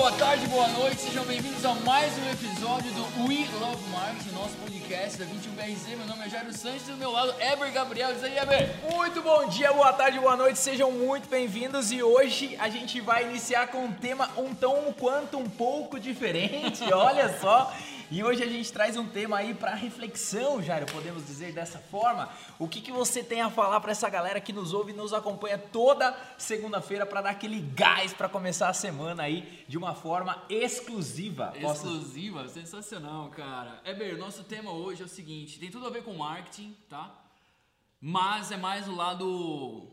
boa tarde, boa noite, sejam bem-vindos a mais um episódio do We Love Marketing, nosso podcast da 21BRZ. Meu nome é Jairo Santos e do meu lado, Eber Gabriel. Diz aí, Eber. Muito bom dia, boa tarde, boa noite, sejam muito bem-vindos e hoje a gente vai iniciar com um tema um tão quanto um pouco diferente, olha só. E hoje a gente traz um tema aí para reflexão, Jairo, podemos dizer dessa forma. O que, que você tem a falar para essa galera que nos ouve e nos acompanha toda segunda-feira para dar aquele gás para começar a semana aí de uma forma exclusiva? Exclusiva, sensacional, cara. Eber, nosso tema hoje é o seguinte, tem tudo a ver com marketing, tá? Mas é mais o lado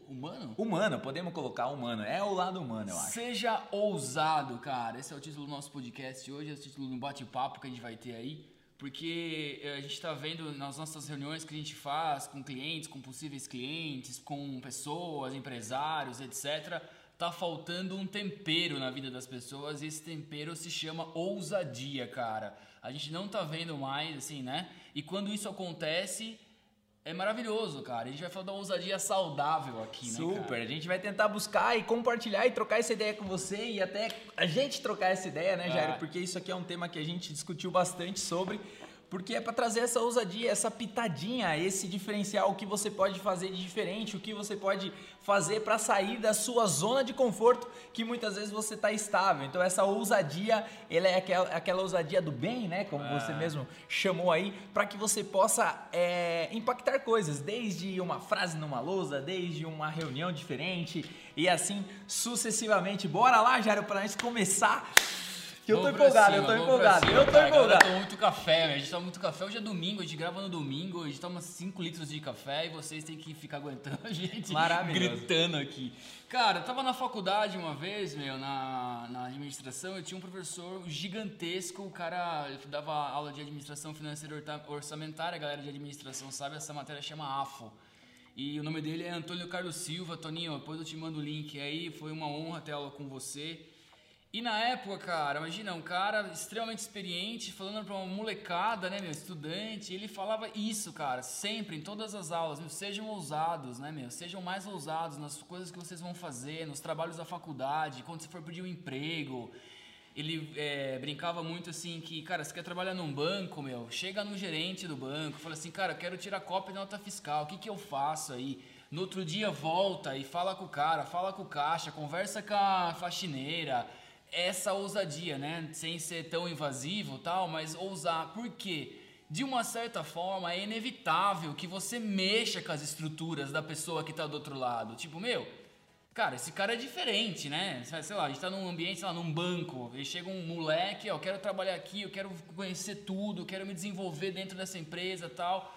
humano? Humano, podemos colocar humano. É o lado humano, eu acho. Seja ousado, cara. Esse é o título do nosso podcast hoje, é o título do bate-papo que a gente vai ter aí. Porque eh, a gente está vendo nas nossas reuniões que a gente faz com clientes, com possíveis clientes, com pessoas, empresários, etc. Tá faltando um tempero na vida das pessoas e esse tempero se chama ousadia, cara. A gente não tá vendo mais, assim, né? E quando isso acontece, é maravilhoso, cara. A gente vai falar da ousadia saudável aqui, né? Super. Cara? A gente vai tentar buscar e compartilhar e trocar essa ideia com você e até a gente trocar essa ideia, né, Jairo? Ah. Porque isso aqui é um tema que a gente discutiu bastante sobre porque é para trazer essa ousadia, essa pitadinha, esse diferencial, o que você pode fazer de diferente, o que você pode fazer para sair da sua zona de conforto, que muitas vezes você está estável. Então essa ousadia, ela é aquela, aquela ousadia do bem, né, como você mesmo chamou aí, para que você possa é, impactar coisas, desde uma frase numa lousa, desde uma reunião diferente e assim sucessivamente. Bora lá, Jário, para nós começar que eu tô empolgado, cima, eu tô empolgado, eu tô cara, empolgado. Eu tô muito café, a gente toma muito café. Hoje é domingo, a gente grava no domingo, a gente toma 5 litros de café e vocês têm que ficar aguentando a gente gritando aqui. Cara, eu tava na faculdade uma vez, meu, na, na administração, eu tinha um professor gigantesco, o cara dava aula de administração financeira orçamentária, a galera de administração sabe, essa matéria chama AFO. E o nome dele é Antônio Carlos Silva. Toninho, depois eu te mando o link aí, foi uma honra ter aula com você. E na época, cara, imagina, um cara extremamente experiente falando pra uma molecada, né, meu, estudante, ele falava isso, cara, sempre, em todas as aulas, meu, sejam ousados, né, meu, sejam mais ousados nas coisas que vocês vão fazer, nos trabalhos da faculdade, quando você for pedir um emprego. Ele é, brincava muito assim que, cara, você quer trabalhar num banco, meu, chega no gerente do banco, fala assim, cara, eu quero tirar cópia da nota fiscal, o que que eu faço aí? No outro dia volta e fala com o cara, fala com o caixa, conversa com a faxineira, essa ousadia, né? Sem ser tão invasivo tal, mas ousar. Por quê? De uma certa forma, é inevitável que você mexa com as estruturas da pessoa que está do outro lado. Tipo, meu, cara, esse cara é diferente, né? Sei lá, a gente tá num ambiente, sei lá, num banco, e chega um moleque, ó, eu quero trabalhar aqui, eu quero conhecer tudo, eu quero me desenvolver dentro dessa empresa tal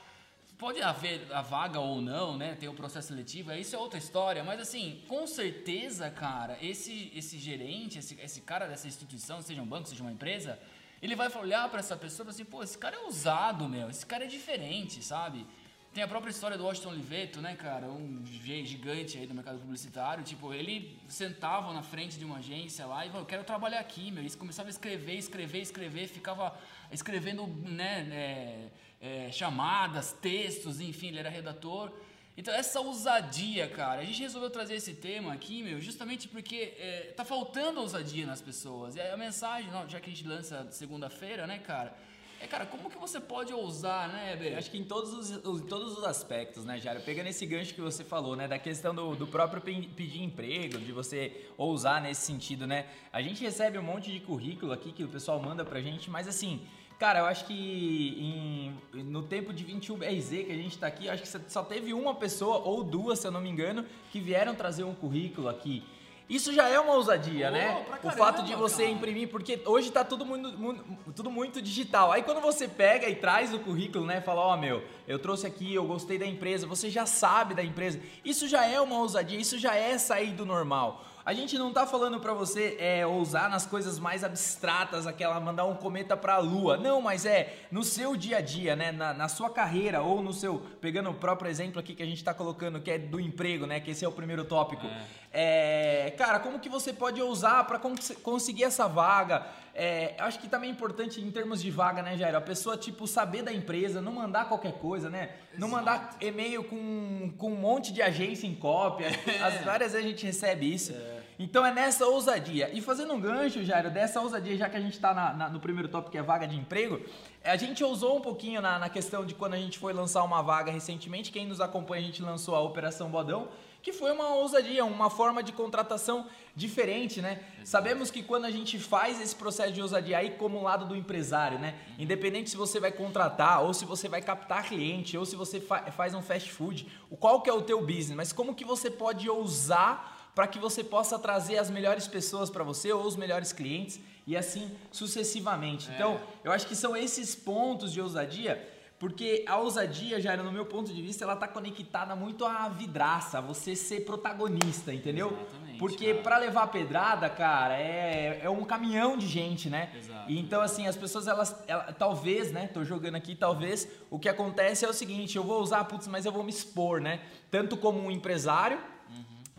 pode haver a vaga ou não, né? Tem o processo seletivo, isso é outra história. Mas assim, com certeza, cara, esse, esse gerente, esse, esse cara dessa instituição, seja um banco, seja uma empresa, ele vai olhar para essa pessoa e falar assim, pô, esse cara é ousado, meu, esse cara é diferente, sabe? Tem a própria história do Washington Oliveto, né, cara? Um gigante aí do mercado publicitário. Tipo, ele sentava na frente de uma agência lá e falou, eu quero trabalhar aqui, meu. Eles começavam a escrever, escrever, escrever, ficava escrevendo, né, é, é, chamadas, textos, enfim, ele era redator. Então, essa ousadia, cara, a gente resolveu trazer esse tema aqui, meu, justamente porque é, tá faltando ousadia nas pessoas. E a mensagem, já que a gente lança segunda-feira, né, cara? É, cara, como que você pode ousar, né, Bê? Acho que em todos os, em todos os aspectos, né, Jário? Pegando esse gancho que você falou, né, da questão do, do próprio pedir emprego, de você ousar nesse sentido, né? A gente recebe um monte de currículo aqui que o pessoal manda pra gente, mas assim, Cara, eu acho que em, no tempo de 21 BRZ que a gente está aqui, acho que só teve uma pessoa ou duas, se eu não me engano, que vieram trazer um currículo aqui. Isso já é uma ousadia, oh, né? Caramba, o fato de você cara. imprimir, porque hoje está tudo muito, muito, tudo muito digital. Aí quando você pega e traz o currículo, né? Fala, ó, oh, meu, eu trouxe aqui, eu gostei da empresa, você já sabe da empresa. Isso já é uma ousadia, isso já é sair do normal. A gente não tá falando para você é, ousar nas coisas mais abstratas, aquela mandar um cometa para a lua. Não, mas é no seu dia a dia, né? Na, na, sua carreira ou no seu. Pegando o próprio exemplo aqui que a gente tá colocando, que é do emprego, né? Que esse é o primeiro tópico. É. É, cara, como que você pode ousar para cons conseguir essa vaga? É, acho que também é importante em termos de vaga, né, Jair? A pessoa, tipo, saber da empresa, não mandar qualquer coisa, né? Não mandar e-mail com, com um monte de agência em cópia. As várias vezes a gente recebe isso. É. Então é nessa ousadia. E fazendo um gancho, Jairo, dessa ousadia, já que a gente está no primeiro tópico que é vaga de emprego, a gente ousou um pouquinho na, na questão de quando a gente foi lançar uma vaga recentemente. Quem nos acompanha, a gente lançou a Operação Bodão que foi uma ousadia, uma forma de contratação diferente, né? Exato. Sabemos que quando a gente faz esse processo de ousadia aí como lado do empresário, né? Uhum. Independente se você vai contratar, ou se você vai captar cliente, ou se você fa faz um fast food, qual que é o teu business, mas como que você pode ousar para que você possa trazer as melhores pessoas para você ou os melhores clientes e assim sucessivamente. É. Então, eu acho que são esses pontos de ousadia porque a ousadia, já no meu ponto de vista, ela tá conectada muito à vidraça, a você ser protagonista, entendeu? Exatamente, Porque para levar a pedrada, cara, é, é um caminhão de gente, né? Exato. Então, assim, as pessoas, elas, elas, talvez, né? Tô jogando aqui, talvez, o que acontece é o seguinte, eu vou usar, putz, mas eu vou me expor, né? Tanto como um empresário,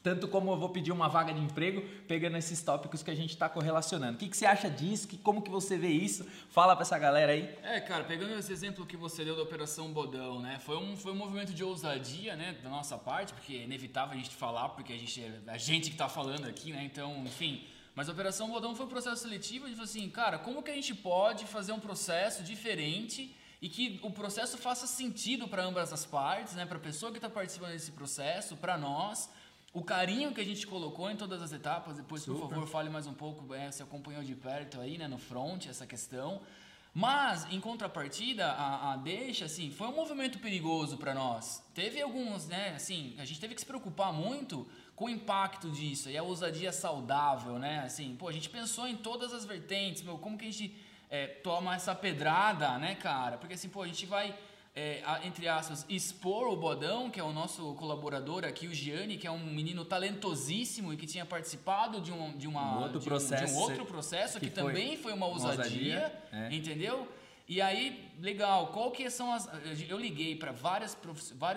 tanto como eu vou pedir uma vaga de emprego, pegando esses tópicos que a gente está correlacionando. O que, que você acha disso? Que, como que você vê isso? Fala para essa galera aí. É, cara, pegando esse exemplo que você deu da Operação Bodão, né? Foi um, foi um movimento de ousadia, né, da nossa parte, porque é inevitável a gente falar, porque a gente é a gente que está falando aqui, né? Então, enfim... Mas a Operação Bodão foi um processo seletivo de assim, cara, como que a gente pode fazer um processo diferente e que o processo faça sentido para ambas as partes, né? Para a pessoa que está participando desse processo, para nós o carinho que a gente colocou em todas as etapas, depois, Super. por favor, fale mais um pouco, é, você acompanhou de perto aí, né, no front, essa questão. Mas, em contrapartida, a, a deixa, assim, foi um movimento perigoso para nós. Teve alguns, né, assim, a gente teve que se preocupar muito com o impacto disso e a ousadia saudável, né, assim, pô, a gente pensou em todas as vertentes, meu, como que a gente é, toma essa pedrada, né, cara? Porque, assim, pô, a gente vai é, entre aspas, expor o Bodão, que é o nosso colaborador aqui, o Gianni, que é um menino talentosíssimo e que tinha participado de um, de uma, um outro, de um, processo, de um outro processo, que, que foi também foi uma ousadia, uma ousadia é. entendeu? E aí, legal, qual que são as... Eu liguei para vários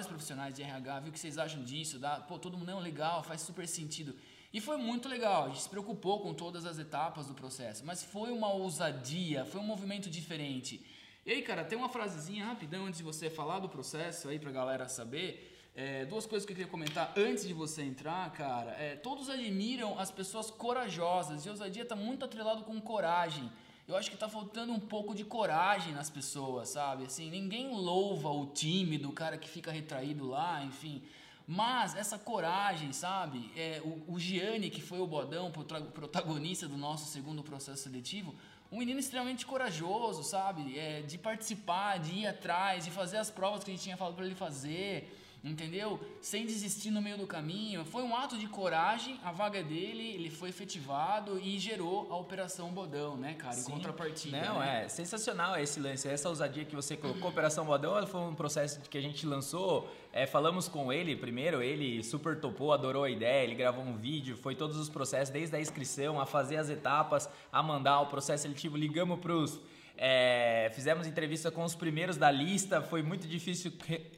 profissionais de RH, viu o que vocês acham disso, dá, pô, todo mundo, não, legal, faz super sentido. E foi muito legal, a gente se preocupou com todas as etapas do processo, mas foi uma ousadia, foi um movimento diferente. E aí, cara, tem uma frasezinha rapidão antes de você falar do processo aí pra galera saber. É, duas coisas que eu queria comentar antes de você entrar, cara. É, todos admiram as pessoas corajosas e ousadia está muito atrelado com coragem. Eu acho que está faltando um pouco de coragem nas pessoas, sabe? Assim, ninguém louva o tímido, o cara que fica retraído lá, enfim. Mas essa coragem, sabe? É, o, o Gianni, que foi o bodão, protagonista do nosso segundo processo seletivo, um menino extremamente corajoso, sabe? É, de participar, de ir atrás, de fazer as provas que a gente tinha falado para ele fazer entendeu? Sem desistir no meio do caminho. Foi um ato de coragem, a vaga dele, ele foi efetivado e gerou a Operação Bodão, né, cara? Em Sim. contrapartida. Não, né? é sensacional esse lance, essa ousadia que você colocou. Operação Bodão foi um processo que a gente lançou. É, falamos com ele primeiro, ele super topou, adorou a ideia, ele gravou um vídeo, foi todos os processos, desde a inscrição, a fazer as etapas, a mandar o processo seletivo, ligamos para os é, fizemos entrevista com os primeiros da lista, foi muito difícil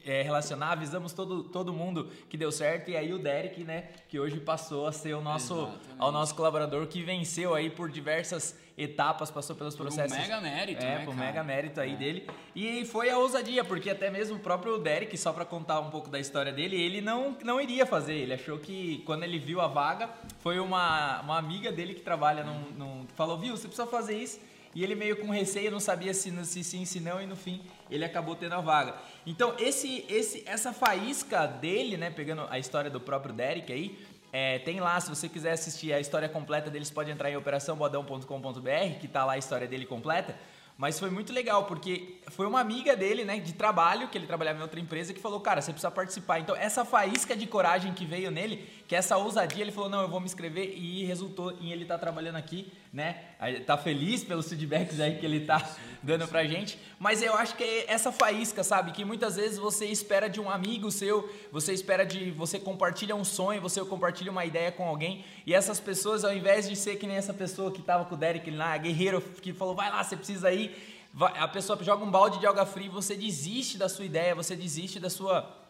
é, relacionar, avisamos todo, todo mundo que deu certo, e aí o Derek, né, que hoje passou a ser o nosso, ao nosso colaborador que venceu aí por diversas etapas, passou pelos processos. Por mega mérito, é, né, por mega mérito aí é. dele. E foi a ousadia, porque até mesmo o próprio Derek, só para contar um pouco da história dele, ele não, não iria fazer. Ele achou que quando ele viu a vaga, foi uma, uma amiga dele que trabalha num, num falou, viu, você precisa fazer isso e ele meio com receio, não sabia se se sim, se não, e no fim ele acabou tendo a vaga. Então, esse, esse, essa faísca dele, né, pegando a história do próprio Derek aí, é, tem lá, se você quiser assistir a história completa deles, pode entrar em operaçãobodão.com.br, que tá lá a história dele completa. Mas foi muito legal, porque foi uma amiga dele, né, de trabalho, que ele trabalhava em outra empresa, que falou, cara, você precisa participar. Então, essa faísca de coragem que veio nele, que essa ousadia, ele falou, não, eu vou me inscrever, e resultou em ele estar tá trabalhando aqui, né, tá feliz pelos feedbacks aí que ele tá dando pra gente. Mas eu acho que é essa faísca, sabe, que muitas vezes você espera de um amigo seu, você espera de, você compartilha um sonho, você compartilha uma ideia com alguém, e essas pessoas, ao invés de ser que nem essa pessoa que tava com o Derek lá, guerreiro, que falou, vai lá, você precisa ir, a pessoa joga um balde de alga fria, você desiste da sua ideia, você desiste da sua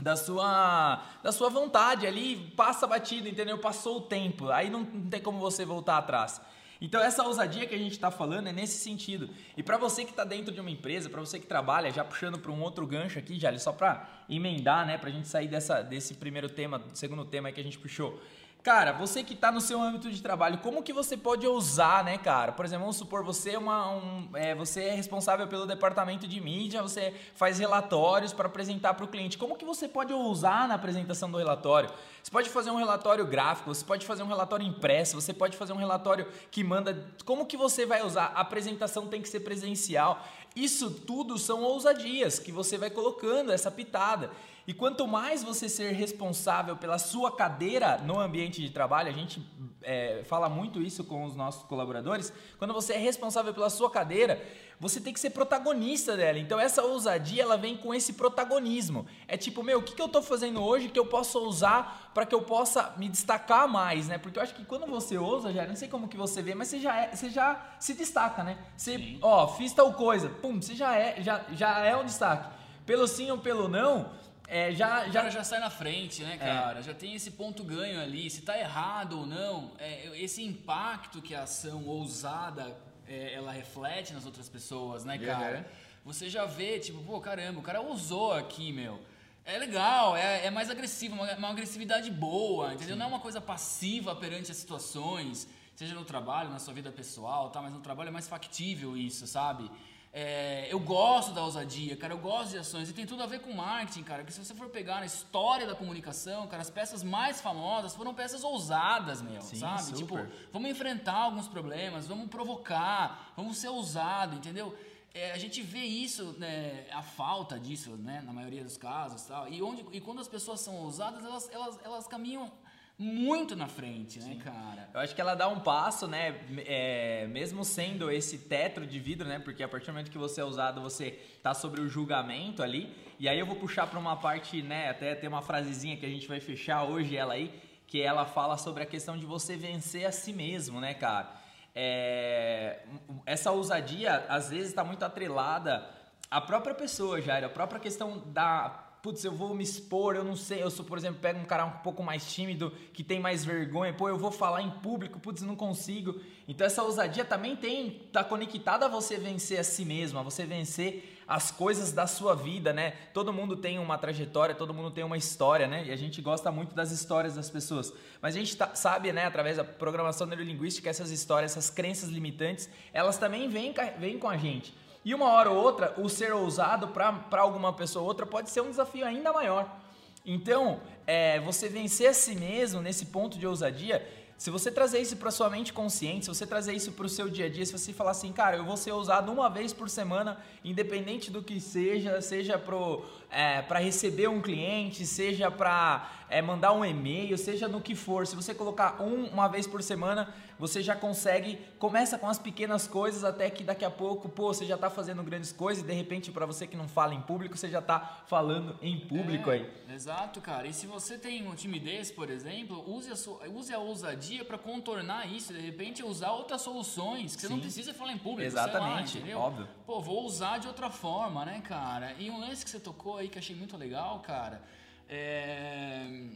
da sua da sua vontade ali, passa batido, entendeu? Passou o tempo, aí não, não tem como você voltar atrás. Então essa ousadia que a gente está falando é nesse sentido. E para você que está dentro de uma empresa, para você que trabalha, já puxando para um outro gancho aqui, já só para emendar, né, para a gente sair dessa, desse primeiro tema, segundo tema que a gente puxou. Cara, você que está no seu âmbito de trabalho, como que você pode usar, né, cara? Por exemplo, vamos supor, você é, uma, um, é, você é responsável pelo departamento de mídia, você faz relatórios para apresentar para o cliente. Como que você pode usar na apresentação do relatório? Você pode fazer um relatório gráfico, você pode fazer um relatório impresso, você pode fazer um relatório que manda. Como que você vai usar? A apresentação tem que ser presencial. Isso tudo são ousadias que você vai colocando essa pitada. E quanto mais você ser responsável pela sua cadeira no ambiente de trabalho, a gente é, fala muito isso com os nossos colaboradores, quando você é responsável pela sua cadeira, você tem que ser protagonista dela. Então essa ousadia ela vem com esse protagonismo. É tipo, meu, o que, que eu estou fazendo hoje que eu possa usar para que eu possa me destacar mais, né? Porque eu acho que quando você ousa, já não sei como que você vê, mas você já é, você já se destaca, né? Você, sim. ó, fiz tal coisa, pum, você já é, já, já é um destaque. Pelo sim ou pelo não, é, já, já... já sai na frente, né, é. cara? É. Já tem esse ponto ganho ali. Se tá errado ou não, é, esse impacto que a ação ousada é, ela reflete nas outras pessoas, né, cara? Uhum. Você já vê, tipo, pô, caramba, o cara ousou aqui, meu. É legal, é, é mais agressivo, uma, uma agressividade boa, entendeu? Sim. Não é uma coisa passiva perante as situações, seja no trabalho, na sua vida pessoal, tá? Mas no trabalho é mais factível isso, sabe? É, eu gosto da ousadia, cara, eu gosto de ações. E tem tudo a ver com marketing, cara. Porque se você for pegar na história da comunicação, cara, as peças mais famosas foram peças ousadas, meu, Sim, sabe? Super. Tipo, vamos enfrentar alguns problemas, vamos provocar, vamos ser ousado, entendeu? É, a gente vê isso, né, a falta disso, né, na maioria dos casos, tal. E onde e quando as pessoas são ousadas, elas, elas, elas caminham muito na frente, né, Sim. cara? Eu acho que ela dá um passo, né? É, mesmo sendo esse teto de vidro, né? Porque a partir do momento que você é usado, você tá sobre o julgamento ali. E aí eu vou puxar para uma parte, né? Até tem uma frasezinha que a gente vai fechar hoje ela aí, que ela fala sobre a questão de você vencer a si mesmo, né, cara? É, essa ousadia às vezes está muito atrelada à própria pessoa, Jair, a própria questão da putz, eu vou me expor, eu não sei, eu sou, por exemplo, pego um cara um pouco mais tímido, que tem mais vergonha, pô, eu vou falar em público, putz, não consigo. Então essa ousadia também tem, tá conectada a você vencer a si mesmo, a você vencer as coisas da sua vida, né? Todo mundo tem uma trajetória, todo mundo tem uma história, né? E a gente gosta muito das histórias das pessoas. Mas a gente tá, sabe, né, através da programação neurolinguística, essas histórias, essas crenças limitantes, elas também vêm, vêm com a gente. E uma hora ou outra, o ser ousado para alguma pessoa ou outra pode ser um desafio ainda maior. Então, é, você vencer a si mesmo nesse ponto de ousadia, se você trazer isso para sua mente consciente, se você trazer isso para o seu dia a dia, se você falar assim, cara, eu vou ser ousado uma vez por semana, independente do que seja, seja para é, receber um cliente, seja para é, mandar um e-mail, seja no que for, se você colocar um, uma vez por semana, você já consegue, começa com as pequenas coisas até que daqui a pouco, pô, você já está fazendo grandes coisas e de repente para você que não fala em público, você já está falando em público é, aí. Exato, cara. E se você tem timidez, por exemplo, use a, sua, use a ousadia para contornar isso, de repente usar outras soluções, que Sim. você não precisa falar em público, Exatamente, lá, óbvio. Pô, vou usar de outra forma, né, cara? E um lance que você tocou aí que achei muito legal, cara, é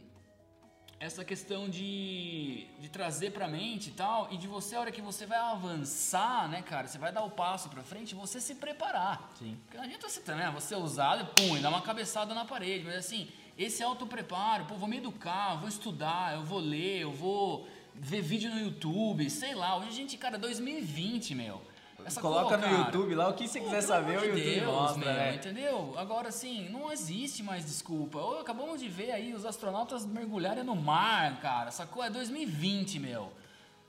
essa questão de, de trazer pra mente e tal, e de você, a hora que você vai avançar, né, cara, você vai dar o passo pra frente, você se preparar. Sim. Porque não adianta você também, né, você usar e pum, e dar uma cabeçada na parede, mas assim, esse auto-preparo, pô, vou me educar, vou estudar, eu vou ler, eu vou ver vídeo no YouTube, sei lá, hoje a gente, cara, 2020, meu. Essa Coloca no YouTube lá o que você Pô, quiser saber, o YouTube Deus, mostra, meu, né? Entendeu? Agora, assim, não existe mais desculpa. Ou acabamos de ver aí os astronautas mergulharem no mar, cara. Sacou? É 2020, meu.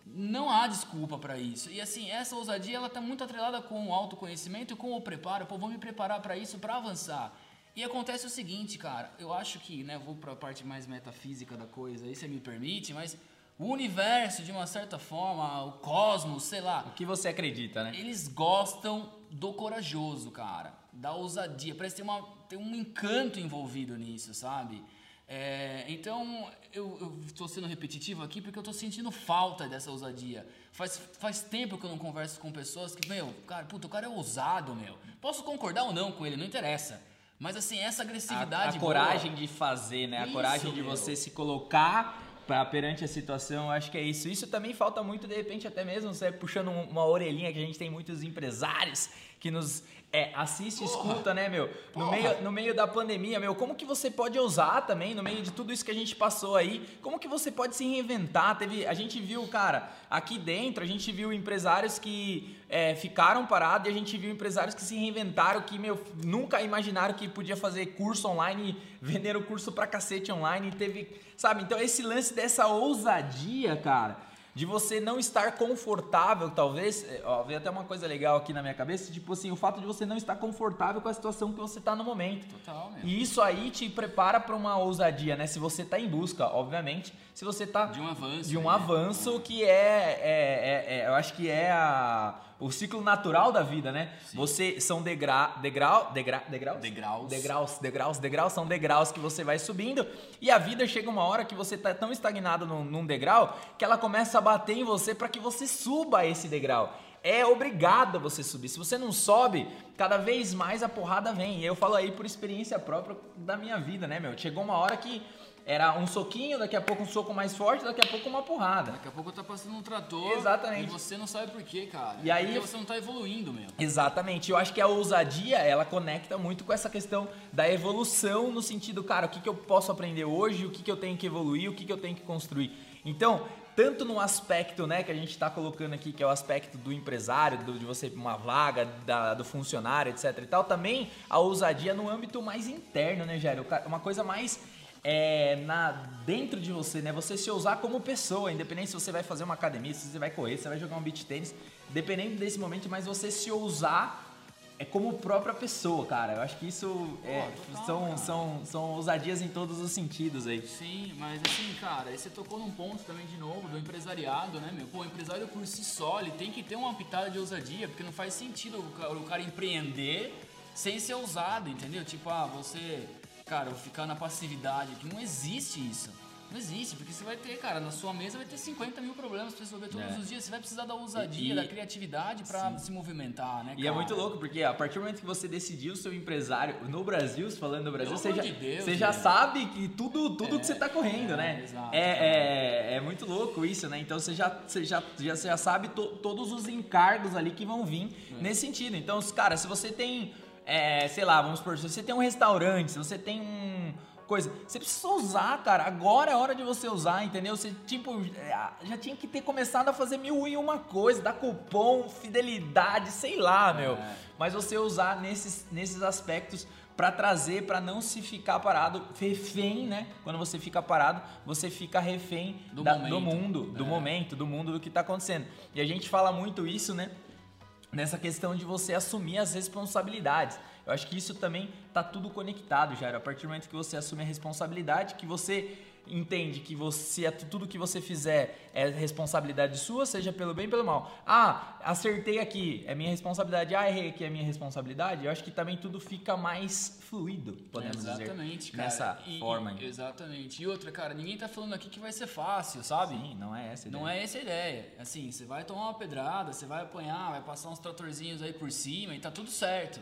Não há desculpa para isso. E assim, essa ousadia ela tá muito atrelada com o autoconhecimento e com o preparo. Pô, vou me preparar para isso, para avançar. E acontece o seguinte, cara, eu acho que, né, vou para a parte mais metafísica da coisa, aí você me permite, mas o universo, de uma certa forma, o cosmos, sei lá. O que você acredita, né? Eles gostam do corajoso, cara. Da ousadia. Parece ter, uma, ter um encanto envolvido nisso, sabe? É, então, eu estou sendo repetitivo aqui porque eu estou sentindo falta dessa ousadia. Faz, faz tempo que eu não converso com pessoas que, meu, cara, puta, o cara é ousado, meu. Posso concordar ou não com ele, não interessa. Mas assim, essa agressividade. A, a coragem boa, de fazer, né? A isso, coragem de meu. você se colocar pra, perante a situação, acho que é isso. Isso também falta muito, de repente, até mesmo você puxando uma orelhinha que a gente tem muitos empresários que nos É, assiste, Porra. escuta, né, meu? No meio, no meio da pandemia, meu, como que você pode usar também, no meio de tudo isso que a gente passou aí, como que você pode se reinventar? Teve, a gente viu, cara, aqui dentro, a gente viu empresários que é, ficaram parados e a gente viu empresários que se reinventaram, que, meu, nunca imaginaram que podia fazer curso online, venderam curso pra cacete online, teve, sabe? Então, esse lance dessa ousadia, cara de você não estar confortável, talvez. É, ó, veio até uma coisa legal aqui na minha cabeça, tipo assim, o fato de você não estar confortável com a situação que você está no momento. Total, mesmo. E isso aí te prepara para uma ousadia, né? Se você está em busca, obviamente, se você está de um avanço, de um né? avanço que é, é, é, é, eu acho que é a o ciclo natural da vida, né? Sim. Você são degra, degrau, degra, degraus? Degraus. Degraus, degraus, degraus são degraus que você vai subindo e a vida chega uma hora que você tá tão estagnado num, num degrau que ela começa a bater em você para que você suba esse degrau. É obrigado a você subir. Se você não sobe, cada vez mais a porrada vem. E eu falo aí por experiência própria da minha vida, né, meu? Chegou uma hora que era um soquinho, daqui a pouco um soco mais forte, daqui a pouco uma porrada. Daqui a pouco tá passando um trator. Exatamente. E você não sabe por quê, cara. E aí Porque você não tá evoluindo mesmo. Exatamente. Eu acho que a ousadia, ela conecta muito com essa questão da evolução no sentido, cara, o que, que eu posso aprender hoje, o que, que eu tenho que evoluir, o que, que eu tenho que construir. Então, tanto no aspecto, né, que a gente está colocando aqui, que é o aspecto do empresário, do, de você uma vaga, da, do funcionário, etc e tal, também a ousadia no âmbito mais interno, né, Gério? Uma coisa mais é, na, dentro de você, né? Você se usar como pessoa, independente se você vai fazer uma academia, se você vai correr, se você vai jogar um beach tênis, dependendo desse momento, mas você se usar é como própria pessoa, cara. Eu acho que isso é, total, são, são, são ousadias em todos os sentidos aí. Sim, mas assim, cara, aí você tocou num ponto também de novo do empresariado, né, meu? Pô, o empresário por si só, ele tem que ter uma pitada de ousadia, porque não faz sentido o cara empreender sem ser ousado, entendeu? Tipo, ah, você cara, ou ficar na passividade, que não existe isso. Não existe, porque você vai ter, cara, na sua mesa vai ter 50 mil problemas para resolver todos é. os dias. Você vai precisar da ousadia, e, da criatividade para se movimentar, né? E é muito louco, porque a partir do momento que você decidiu ser empresário no Brasil, falando no Brasil, você já, de Deus, você já sabe que tudo, tudo é, que você está correndo, é, né? Exato, é, é, é, muito louco isso, né? Então você já, você já, já, você já sabe to, todos os encargos ali que vão vir é. nesse sentido. Então, cara, se você tem é, sei lá, vamos por, se você tem um restaurante, se você tem um coisa, você precisa usar, cara. Agora é hora de você usar, entendeu? Você tipo é, já tinha que ter começado a fazer mil e uma coisa, dar cupom, fidelidade, sei lá, meu. É. Mas você usar nesses, nesses aspectos para trazer, para não se ficar parado, refém, né? Quando você fica parado, você fica refém do, da, momento, do mundo, do é. momento, do mundo do que está acontecendo. E a gente fala muito isso, né? Nessa questão de você assumir as responsabilidades. Eu acho que isso também tá tudo conectado, Jairo. A partir do momento que você assume a responsabilidade, que você entende que você tudo que você fizer é responsabilidade sua, seja pelo bem ou pelo mal. Ah, acertei aqui, é minha responsabilidade. Ah, errei aqui, é minha responsabilidade. Eu acho que também tudo fica mais fluido, podemos exatamente, dizer. Cara. Nessa e, forma. E, exatamente. E outra, cara, ninguém tá falando aqui que vai ser fácil, sabe? Sim, não é essa a ideia. Não é essa a ideia. Assim, você vai tomar uma pedrada, você vai apanhar, vai passar uns tratorzinhos aí por cima e tá tudo certo.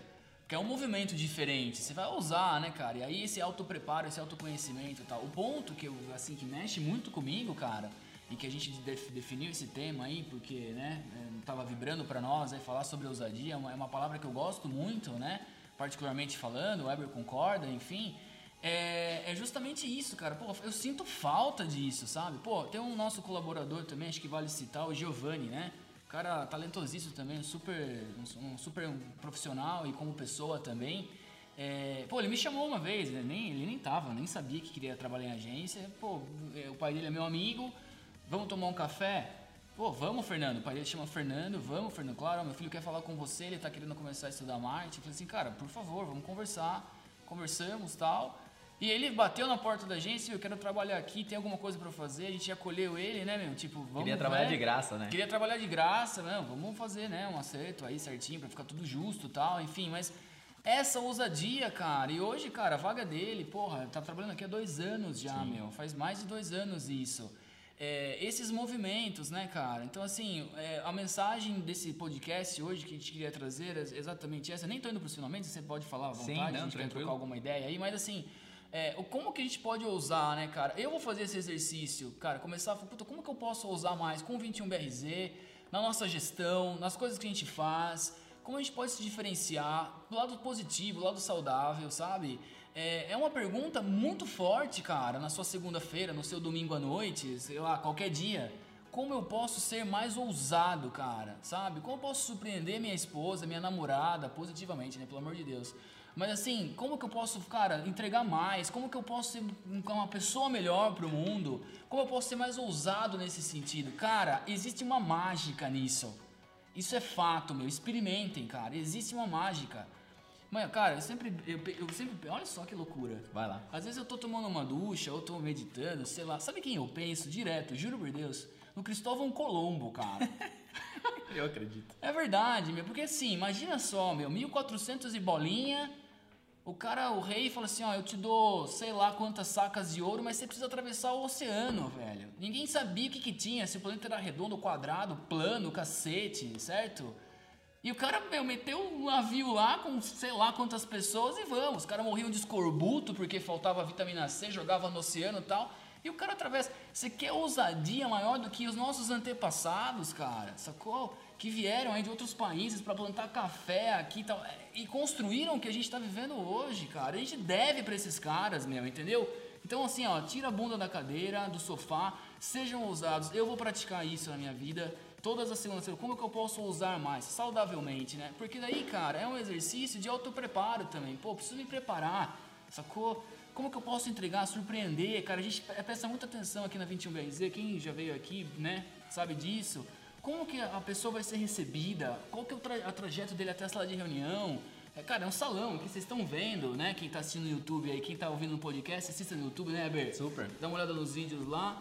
Porque é um movimento diferente, você vai usar, né, cara? E aí esse autopreparo, esse autoconhecimento e tal. O ponto que eu, assim, que mexe muito comigo, cara, e que a gente definiu esse tema aí, porque, né, é, tava vibrando para nós aí falar sobre ousadia, é uma, é uma palavra que eu gosto muito, né? Particularmente falando, o Weber concorda, enfim. É, é, justamente isso, cara. Pô, eu sinto falta disso, sabe? Pô, tem um nosso colaborador também, acho que vale citar, o Giovanni, né? Cara talentosíssimo também, super, um super profissional e como pessoa também. É, pô, ele me chamou uma vez, né? nem, ele nem tava, nem sabia que queria trabalhar em agência. Pô, é, o pai dele é meu amigo, vamos tomar um café? Pô, vamos, Fernando. O pai dele chama Fernando, vamos, Fernando. Claro, meu filho quer falar com você, ele tá querendo começar a estudar marketing. Eu falei assim, cara, por favor, vamos conversar. Conversamos tal. E ele bateu na porta da agência, eu quero trabalhar aqui, tem alguma coisa para fazer, a gente acolheu ele, né, meu? Tipo, vamos. Queria trabalhar de graça, né? Queria trabalhar de graça, não, vamos fazer, né, um acerto aí certinho para ficar tudo justo tal, enfim, mas essa ousadia, cara, e hoje, cara, a vaga dele, porra, tá trabalhando aqui há dois anos já, Sim. meu, faz mais de dois anos isso. É, esses movimentos, né, cara? Então, assim, é, a mensagem desse podcast hoje que a gente queria trazer é exatamente essa. Nem tô indo para os finalmente, você pode falar à vontade, Sim, não, a gente quer trocar alguma ideia aí, mas assim, é, como que a gente pode ousar, né, cara? Eu vou fazer esse exercício, cara, começar a falar, puta, como que eu posso ousar mais com o 21BRZ, na nossa gestão, nas coisas que a gente faz, Como a gente pode se diferenciar do lado positivo, do lado saudável, sabe? É, é uma pergunta muito forte, cara, na sua segunda-feira, no seu domingo à noite, sei lá, qualquer dia. Como eu posso ser mais ousado, cara, sabe? Como eu posso surpreender minha esposa, minha namorada, positivamente, né? Pelo amor de Deus. Mas assim, como que eu posso, cara, entregar mais? Como que eu posso ser uma pessoa melhor pro mundo? Como eu posso ser mais ousado nesse sentido? Cara, existe uma mágica nisso. Isso é fato, meu. Experimentem, cara. Existe uma mágica. Mas, cara, eu sempre, eu, eu, sempre. Olha só que loucura. Vai lá. Às vezes eu tô tomando uma ducha, ou tô meditando, sei lá. Sabe quem eu penso direto? Juro por Deus. No Cristóvão Colombo, cara. eu acredito. É verdade, meu. Porque assim, imagina só, meu. 1400 e bolinha. O cara, o rei, fala assim: ó, eu te dou sei lá quantas sacas de ouro, mas você precisa atravessar o oceano, velho. Ninguém sabia o que, que tinha, se o planeta era redondo, quadrado, plano, cacete, certo? E o cara, meu, meteu um navio lá com sei lá quantas pessoas e vamos. Os caras morriam de escorbuto porque faltava vitamina C, jogava no oceano e tal. E o cara atravessa. Você quer ousadia maior do que os nossos antepassados, cara? Sacou? Que vieram aí de outros países para plantar café aqui e tal. E construíram o que a gente está vivendo hoje, cara. A gente deve para esses caras, meu, entendeu? Então, assim, ó, tira a bunda da cadeira, do sofá, sejam ousados. Eu vou praticar isso na minha vida todas as segundas-feiras, como que eu posso usar mais? Saudavelmente, né? Porque daí, cara, é um exercício de autopreparo também. Pô, preciso me preparar, sacou? Como que eu posso entregar, surpreender? Cara, a gente presta muita atenção aqui na 21BRZ, quem já veio aqui, né, sabe disso. Como que a pessoa vai ser recebida? Qual que é o tra trajeto dele até a sala de reunião? É, cara, é um salão que vocês estão vendo, né? Quem está assistindo no YouTube aí, quem está ouvindo no podcast, assista no YouTube, né, Heber? Super. Dá uma olhada nos vídeos lá.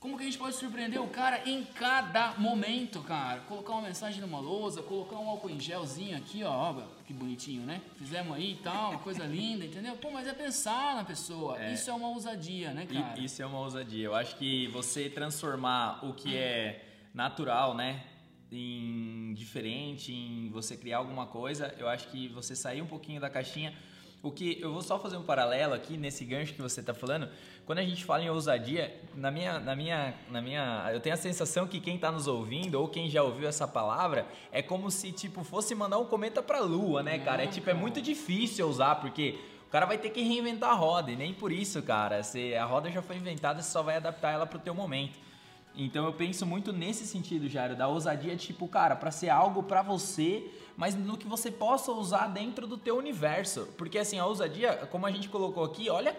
Como que a gente pode surpreender o cara em cada momento, cara? Colocar uma mensagem numa lousa, colocar um álcool em gelzinho aqui, ó, que bonitinho, né? Fizemos aí e tal, coisa linda, entendeu? Pô, mas é pensar na pessoa. É. Isso é uma ousadia, né, cara? Isso é uma ousadia. Eu acho que você transformar o que é natural, né? Em diferente, em você criar alguma coisa, eu acho que você sair um pouquinho da caixinha o que eu vou só fazer um paralelo aqui nesse gancho que você está falando. Quando a gente fala em ousadia, na minha, na minha, na minha, eu tenho a sensação que quem está nos ouvindo ou quem já ouviu essa palavra é como se tipo fosse mandar um cometa para a lua, né, cara? É tipo é muito difícil usar porque o cara vai ter que reinventar a roda e nem por isso, cara. Se a roda já foi inventada, você só vai adaptar ela para o teu momento. Então eu penso muito nesse sentido, Jairo, da ousadia, tipo, cara, para ser algo para você, mas no que você possa usar dentro do teu universo. Porque assim, a ousadia, como a gente colocou aqui, olha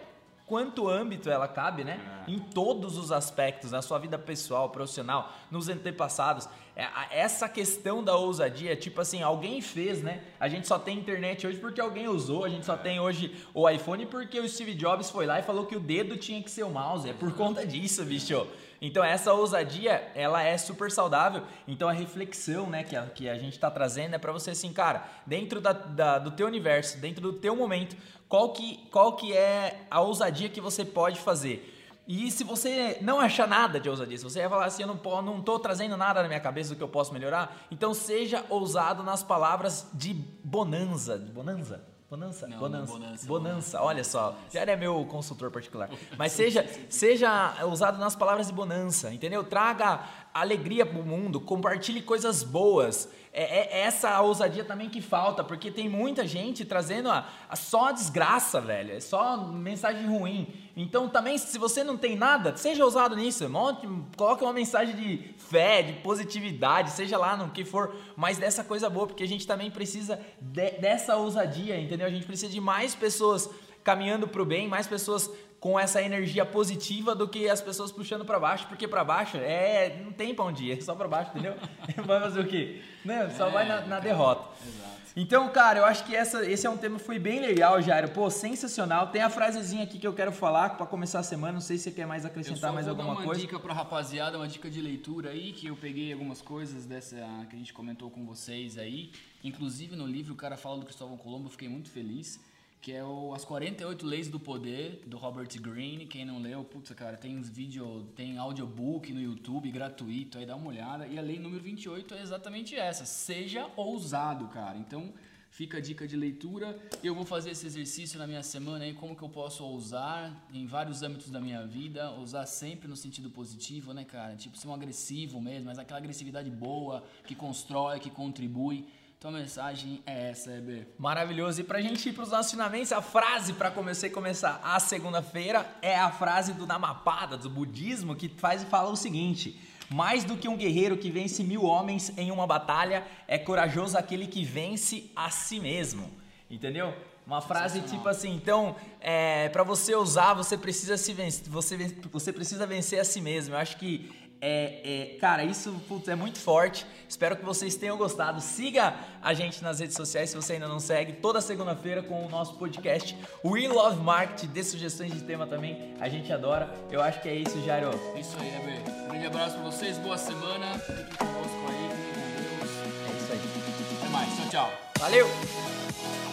quanto âmbito ela cabe, né? É. Em todos os aspectos, na sua vida pessoal, profissional, nos antepassados. É, essa questão da ousadia, tipo assim, alguém fez, né? A gente só tem internet hoje porque alguém usou, a gente só é. tem hoje o iPhone porque o Steve Jobs foi lá e falou que o dedo tinha que ser o mouse. É por conta disso, bicho. Então essa ousadia, ela é super saudável. Então a reflexão, né, que a, que a gente está trazendo é para você assim, cara, dentro da, da, do teu universo, dentro do teu momento, qual que, qual que é a ousadia que você pode fazer? E se você não achar nada de ousadia, se você vai falar assim, eu não, não tô trazendo nada na minha cabeça do que eu posso melhorar, então seja ousado nas palavras de bonança. Bonança? Bonança? Não, bonança. Não bonança. Bonança, olha só. Já é meu consultor particular. Mas seja, seja usado nas palavras de bonança, entendeu? Traga alegria pro mundo, compartilhe coisas boas. É, é, essa ousadia também que falta, porque tem muita gente trazendo a, a só a desgraça, velho. É só mensagem ruim. Então também, se você não tem nada, seja ousado nisso. Monte, coloque uma mensagem de fé, de positividade, seja lá no que for, mas dessa coisa boa, porque a gente também precisa de, dessa ousadia, entendeu? A gente precisa de mais pessoas caminhando para o bem, mais pessoas com essa energia positiva do que as pessoas puxando para baixo, porque para baixo é não tem pra onde ir, é só para baixo, entendeu? vai fazer o quê? Não, só é, vai na, na derrota. Exato. Então, cara, eu acho que essa, esse é um tema que foi bem legal, Jairo. Pô, sensacional. Tem a frasezinha aqui que eu quero falar para começar a semana. Não sei se você quer mais acrescentar mais alguma uma coisa. Uma dica pra rapaziada, uma dica de leitura aí, que eu peguei algumas coisas dessa que a gente comentou com vocês aí. Inclusive no livro o cara fala do Cristóvão Colombo, eu fiquei muito feliz que é o As 48 Leis do Poder, do Robert Greene. Quem não leu, putz, cara, tem vídeo, tem audiobook no YouTube gratuito, aí dá uma olhada. E a lei número 28 é exatamente essa: seja ousado, cara. Então, fica a dica de leitura. Eu vou fazer esse exercício na minha semana aí, como que eu posso ousar em vários âmbitos da minha vida, ousar sempre no sentido positivo, né, cara? Tipo, ser um agressivo mesmo, mas aquela agressividade boa, que constrói, que contribui Tua mensagem é essa, EB. Maravilhoso. E pra gente ir pros nossos finalmente, a frase para começar começar a segunda-feira é a frase do Namapada, do budismo, que faz e fala o seguinte: mais do que um guerreiro que vence mil homens em uma batalha, é corajoso aquele que vence a si mesmo. Entendeu? Uma frase tipo assim, então, é, para você usar, você precisa se vencer, você, você precisa vencer a si mesmo. Eu acho que é, é, cara, isso putz, é muito forte. Espero que vocês tenham gostado. Siga a gente nas redes sociais se você ainda não segue. Toda segunda-feira com o nosso podcast We Love Marketing. Dê sugestões de tema também. A gente adora. Eu acho que é isso, Jairo. Isso aí, Eber. Grande abraço pra vocês. Boa semana. Fiquem conosco aí. Fiquem com Deus. É isso aí. Até mais. Tchau, tchau. Valeu!